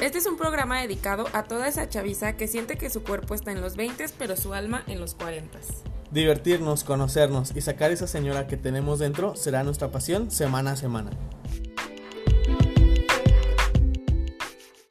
Este es un programa dedicado a toda esa chaviza que siente que su cuerpo está en los 20 pero su alma en los 40. Divertirnos, conocernos y sacar esa señora que tenemos dentro será nuestra pasión semana a semana.